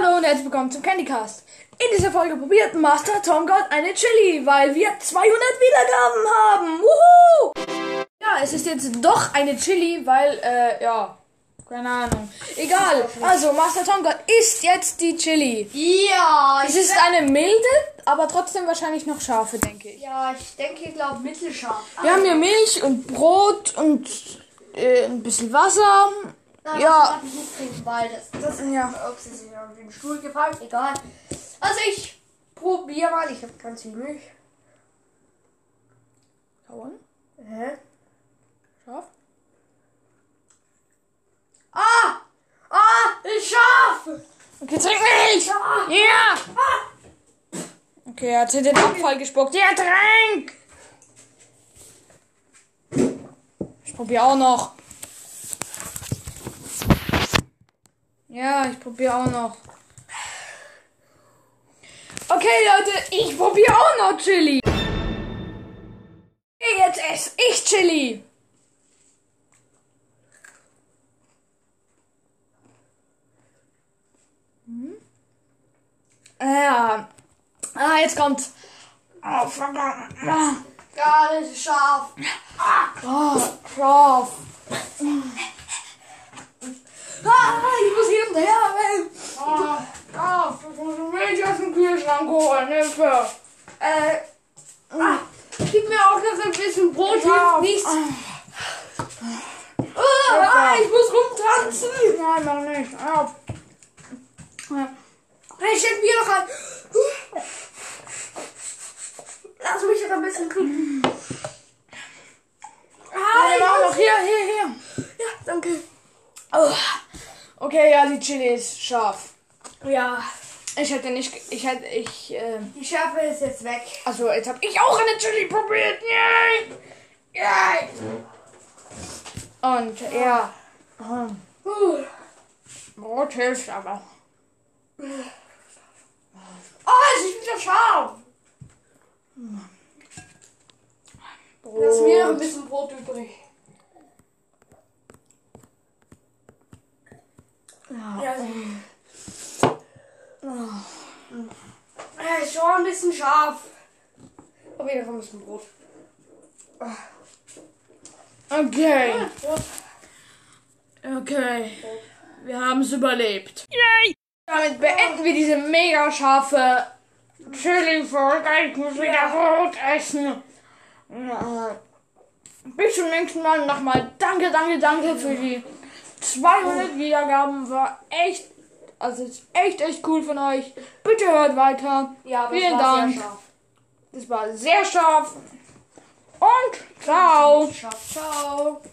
Hallo und herzlich willkommen zum Candycast. In dieser Folge probiert Master Tomgod eine Chili, weil wir 200 Wiedergaben haben. Wuhu! Ja, es ist jetzt doch eine Chili, weil, äh, ja, keine Ahnung. Egal. Also, Master Tomgod isst jetzt die Chili. Ja, Es ist eine milde, aber trotzdem wahrscheinlich noch scharfe, denke ich. ja, ich denke, ich glaube mittelscharf. Wir haben hier Milch und Brot und äh, ein bisschen Wasser. Nein, ja. Ich weil das, das Ja. Ups, ist mir auf den Stuhl gefallen. Egal. Also ich probiere mal. Ich habe ganz viel Milch. Kauen. Hä? Scharf. Ah! Ah! Ist scharf! Okay, trink Milch! Ja! Ja! Okay, er hat in den Abfall gespuckt. Ja, trink! Ich probiere auch noch. Ja, ich probiere auch noch. Okay, Leute, ich probiere auch noch Chili. Okay, jetzt esse ich Chili. Ja. Ah, jetzt kommt's. Oh, verdammt. Ja, das ist scharf. Oh, scharf. Ah, ich muss hier hinterher. Ah, scharf. Ich muss Milch aus dem Holen. Hilfe. Äh. Ah, gib mir auch noch ein bisschen Brot. Ja. Hilft nichts. Ah, ah, ich muss rumtanzen. Nein, noch nicht. Ah. Ich schenk mir noch ein. Lass mich noch ein bisschen trinken. Ah, ich mach noch hier, hier, hier. Ja, danke. Oh. Okay, ja, die Chili ist scharf. Ja, Ich hätte nicht, ich hätte, ich, äh, die Schärfe ist jetzt weg. also jetzt habe ich auch eine Chili probiert. Yay! Yay! Und ja, ähm, Uh. Brot hilft aber. Oh, es ist wieder scharf. Brot. Lass mir noch ein bisschen Brot übrig. Ja. Ja, Er ist schon ein bisschen scharf. Aber wieder ein bisschen Brot. Okay, okay. Wir haben es überlebt. Yay! Damit beenden wir diese mega scharfe Chili-Folge. Ich muss wieder Brot essen. Ja. Bis zum nächsten Mal. Nochmal danke, danke, danke für die 200 Wiedergaben. War echt, also ist echt, echt cool von euch. Bitte hört weiter. Ja, Vielen Dank. sehr scharf. Das war sehr scharf. Und ciao. Scharf, ciao.